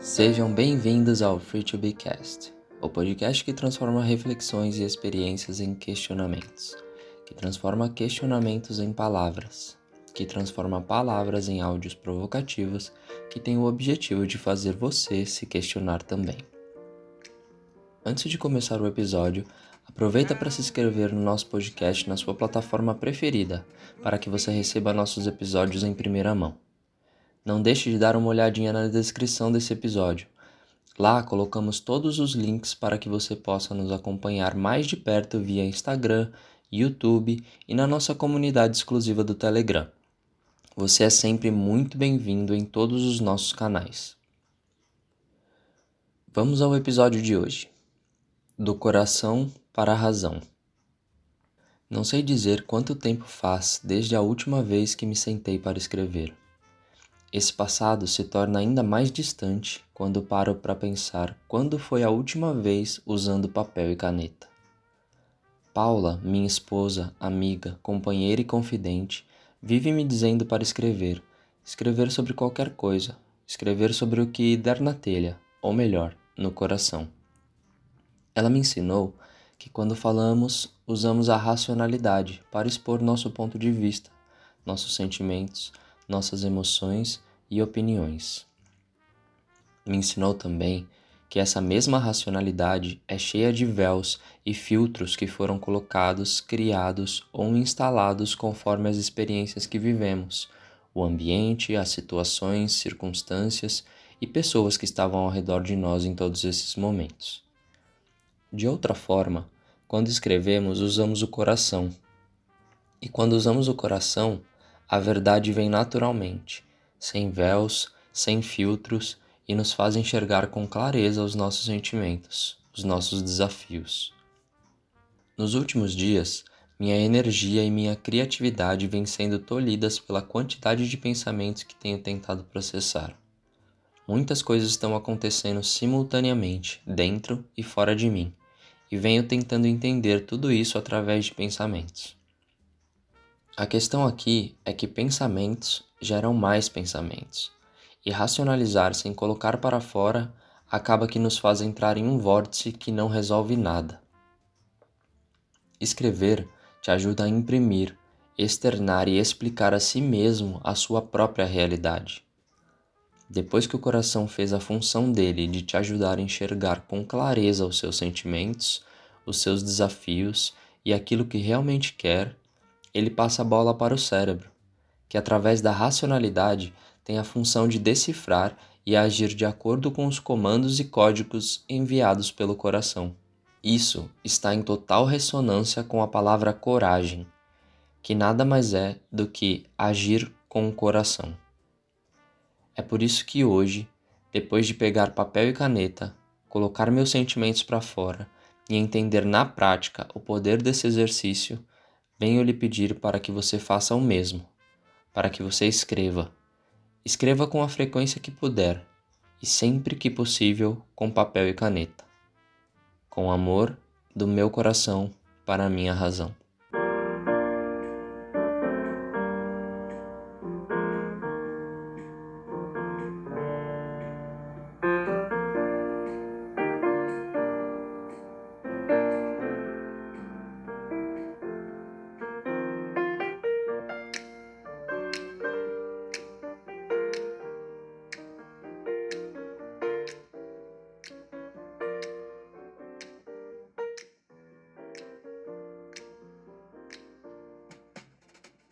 Sejam bem-vindos ao Free to Be Cast, o podcast que transforma reflexões e experiências em questionamentos, que transforma questionamentos em palavras, que transforma palavras em áudios provocativos que tem o objetivo de fazer você se questionar também. Antes de começar o episódio, aproveita para se inscrever no nosso podcast na sua plataforma preferida, para que você receba nossos episódios em primeira mão. Não deixe de dar uma olhadinha na descrição desse episódio. Lá colocamos todos os links para que você possa nos acompanhar mais de perto via Instagram, YouTube e na nossa comunidade exclusiva do Telegram. Você é sempre muito bem-vindo em todos os nossos canais. Vamos ao episódio de hoje. Do coração para a razão. Não sei dizer quanto tempo faz desde a última vez que me sentei para escrever. Esse passado se torna ainda mais distante quando paro para pensar quando foi a última vez usando papel e caneta. Paula, minha esposa, amiga, companheira e confidente, vive me dizendo para escrever, escrever sobre qualquer coisa, escrever sobre o que der na telha, ou melhor, no coração. Ela me ensinou que quando falamos, usamos a racionalidade para expor nosso ponto de vista, nossos sentimentos, nossas emoções e opiniões. Me ensinou também que essa mesma racionalidade é cheia de véus e filtros que foram colocados, criados ou instalados conforme as experiências que vivemos, o ambiente, as situações, circunstâncias e pessoas que estavam ao redor de nós em todos esses momentos. De outra forma, quando escrevemos, usamos o coração. E quando usamos o coração, a verdade vem naturalmente, sem véus, sem filtros e nos faz enxergar com clareza os nossos sentimentos, os nossos desafios. Nos últimos dias, minha energia e minha criatividade vêm sendo tolhidas pela quantidade de pensamentos que tenho tentado processar. Muitas coisas estão acontecendo simultaneamente, dentro e fora de mim, e venho tentando entender tudo isso através de pensamentos. A questão aqui é que pensamentos geram mais pensamentos, e racionalizar sem colocar para fora acaba que nos faz entrar em um vórtice que não resolve nada. Escrever te ajuda a imprimir, externar e explicar a si mesmo a sua própria realidade. Depois que o coração fez a função dele de te ajudar a enxergar com clareza os seus sentimentos, os seus desafios e aquilo que realmente quer, ele passa a bola para o cérebro, que através da racionalidade tem a função de decifrar e agir de acordo com os comandos e códigos enviados pelo coração. Isso está em total ressonância com a palavra coragem, que nada mais é do que agir com o coração. É por isso que hoje, depois de pegar papel e caneta, colocar meus sentimentos para fora e entender na prática o poder desse exercício, venho lhe pedir para que você faça o mesmo, para que você escreva. Escreva com a frequência que puder e sempre que possível com papel e caneta. Com amor do meu coração para a minha razão.